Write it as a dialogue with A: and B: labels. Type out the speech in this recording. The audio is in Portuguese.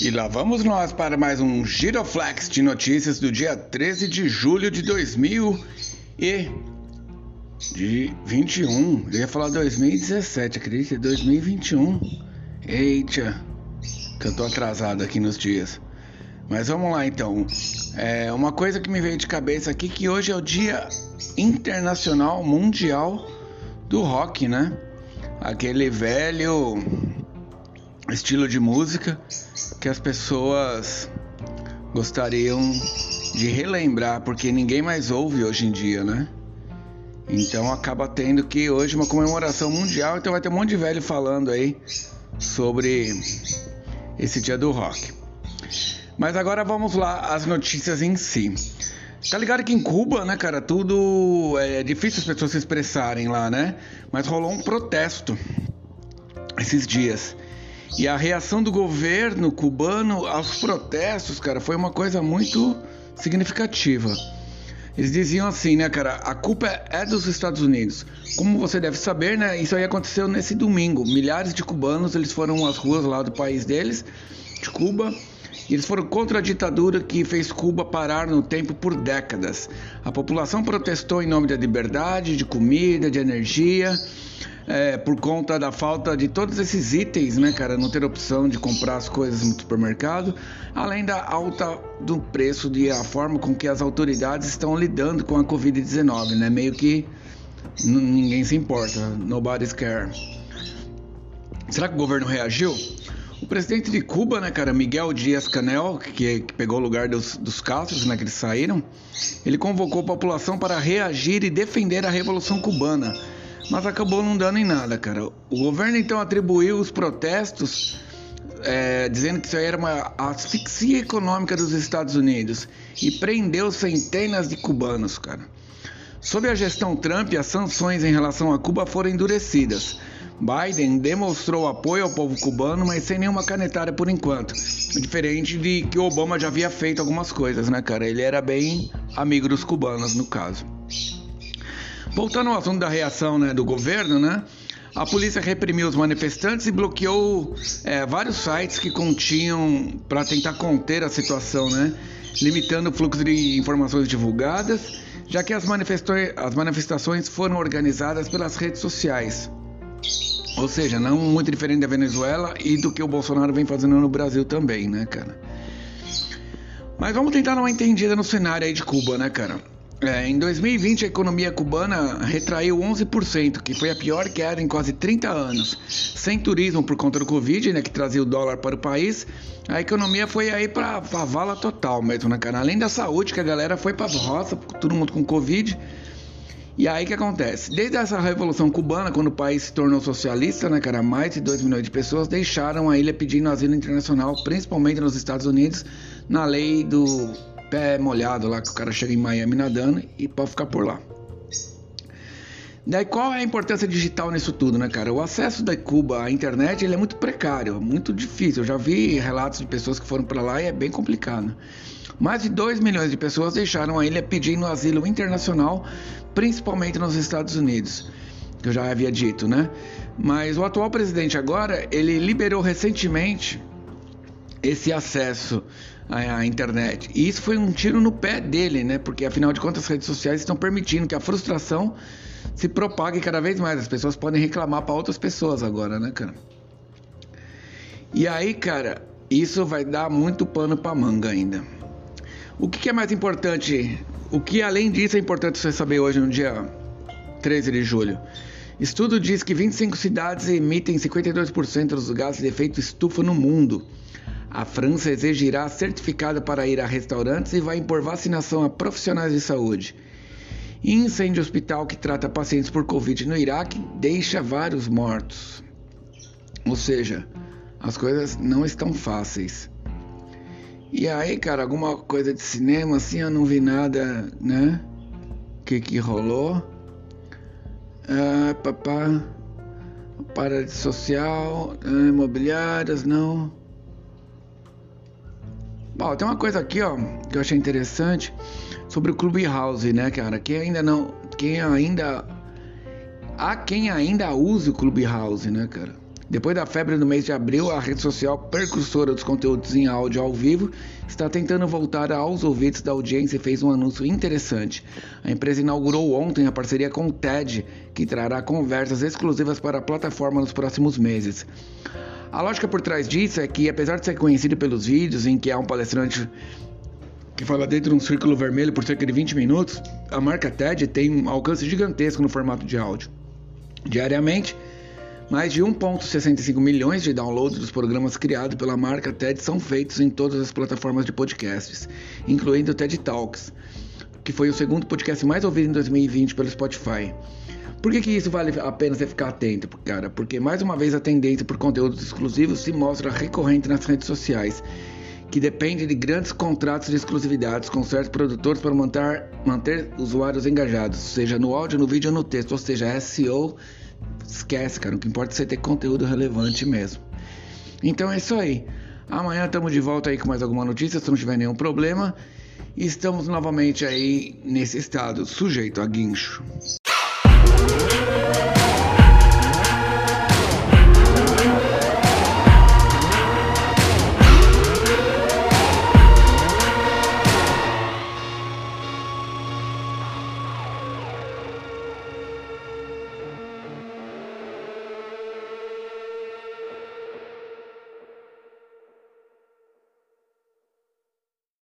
A: E lá vamos nós para mais um Giroflex de notícias do dia 13 de julho de 2021. Eu ia falar 2017, acredita? 2021. Eita, que eu tô atrasado aqui nos dias. Mas vamos lá então. É uma coisa que me veio de cabeça aqui que hoje é o Dia Internacional Mundial do Rock, né? Aquele velho estilo de música que as pessoas gostariam de relembrar, porque ninguém mais ouve hoje em dia, né? Então acaba tendo que hoje uma comemoração mundial, então vai ter um monte de velho falando aí sobre esse dia do rock. Mas agora vamos lá as notícias em si. Tá ligado que em Cuba, né, cara, tudo é difícil as pessoas se expressarem lá, né? Mas rolou um protesto esses dias. E a reação do governo cubano aos protestos, cara, foi uma coisa muito significativa. Eles diziam assim, né, cara, a culpa é dos Estados Unidos. Como você deve saber, né, isso aí aconteceu nesse domingo. Milhares de cubanos, eles foram às ruas lá do país deles, de Cuba, eles foram contra a ditadura que fez Cuba parar no tempo por décadas. A população protestou em nome da liberdade, de comida, de energia, é, por conta da falta de todos esses itens, né, cara? Não ter opção de comprar as coisas no supermercado, além da alta do preço e a forma com que as autoridades estão lidando com a Covid-19, né? Meio que ninguém se importa, nobody's care. Será que o governo reagiu? O presidente de Cuba, né, cara, Miguel Dias-Canel, que, que, pegou o lugar dos, dos Castros, né, que eles saíram, ele convocou a população para reagir e defender a Revolução Cubana mas acabou não dando em nada, cara. O governo então atribuiu os protestos é, dizendo que isso aí era uma asfixia econômica dos Estados Unidos e prendeu centenas de cubanos, cara. Sob a gestão Trump, as sanções em relação a Cuba foram endurecidas. Biden demonstrou apoio ao povo cubano, mas sem nenhuma canetada por enquanto. Diferente de que o Obama já havia feito algumas coisas, né, cara? Ele era bem amigo dos cubanos, no caso. Voltando ao assunto da reação né, do governo, né? A polícia reprimiu os manifestantes e bloqueou é, vários sites que continham para tentar conter a situação, né? Limitando o fluxo de informações divulgadas, já que as, as manifestações foram organizadas pelas redes sociais. Ou seja, não muito diferente da Venezuela e do que o Bolsonaro vem fazendo no Brasil também, né, cara? Mas vamos tentar dar uma entendida no cenário aí de Cuba, né, cara? É, em 2020, a economia cubana retraiu 11%, que foi a pior queda em quase 30 anos. Sem turismo por conta do Covid, né, que trazia o dólar para o país, a economia foi aí para a vala total mesmo, né, cara? Além da saúde, que a galera foi para as roças, todo mundo com Covid. E aí que acontece? Desde essa revolução cubana, quando o país se tornou socialista, né, cara, mais de 2 milhões de pessoas deixaram a ilha pedindo asilo internacional, principalmente nos Estados Unidos, na lei do pé molhado lá, que o cara chega em Miami nadando e pode ficar por lá. Daí qual é a importância digital nisso tudo, né, cara? O acesso da Cuba à internet ele é muito precário, muito difícil. Eu já vi relatos de pessoas que foram para lá e é bem complicado. Mais de 2 milhões de pessoas deixaram a ilha pedindo asilo internacional, principalmente nos Estados Unidos, que eu já havia dito, né? Mas o atual presidente agora, ele liberou recentemente esse acesso à internet. E isso foi um tiro no pé dele, né? Porque afinal de contas as redes sociais estão permitindo que a frustração se propague cada vez mais. As pessoas podem reclamar para outras pessoas agora, né, cara? E aí, cara, isso vai dar muito pano para manga ainda. O que, que é mais importante? O que além disso é importante você saber hoje no dia 13 de julho? Estudo diz que 25 cidades emitem 52% dos gases de efeito estufa no mundo. A França exigirá certificado para ir a restaurantes e vai impor vacinação a profissionais de saúde. Incêndio hospital que trata pacientes por Covid no Iraque deixa vários mortos. Ou seja, as coisas não estão fáceis. E aí, cara, alguma coisa de cinema assim, eu não vi nada, né? Que que rolou? Ah, papá. Para de social, ah, imobiliárias, não. Bom, tem uma coisa aqui, ó, que eu achei interessante sobre o Clubhouse, né, cara? Quem ainda não, quem ainda há quem ainda use o Clubhouse, né, cara? Depois da febre do mês de abril, a rede social percursora dos conteúdos em áudio ao vivo está tentando voltar aos ouvidos da audiência e fez um anúncio interessante. A empresa inaugurou ontem a parceria com o TED, que trará conversas exclusivas para a plataforma nos próximos meses. A lógica por trás disso é que, apesar de ser conhecido pelos vídeos em que há um palestrante que fala dentro de um círculo vermelho por cerca de 20 minutos, a marca TED tem um alcance gigantesco no formato de áudio. Diariamente, mais de 1,65 milhões de downloads dos programas criados pela marca TED são feitos em todas as plataformas de podcasts, incluindo o TED Talks, que foi o segundo podcast mais ouvido em 2020 pelo Spotify. Por que, que isso vale a pena você ficar atento, cara? Porque mais uma vez a tendência por conteúdos exclusivos se mostra recorrente nas redes sociais, que depende de grandes contratos de exclusividades com certos produtores para manter, manter usuários engajados, seja no áudio, no vídeo ou no texto, ou seja, SEO esquece, cara. O que importa é você ter conteúdo relevante mesmo. Então é isso aí. Amanhã estamos de volta aí com mais alguma notícia, se não tiver nenhum problema. E estamos novamente aí nesse estado, sujeito a guincho.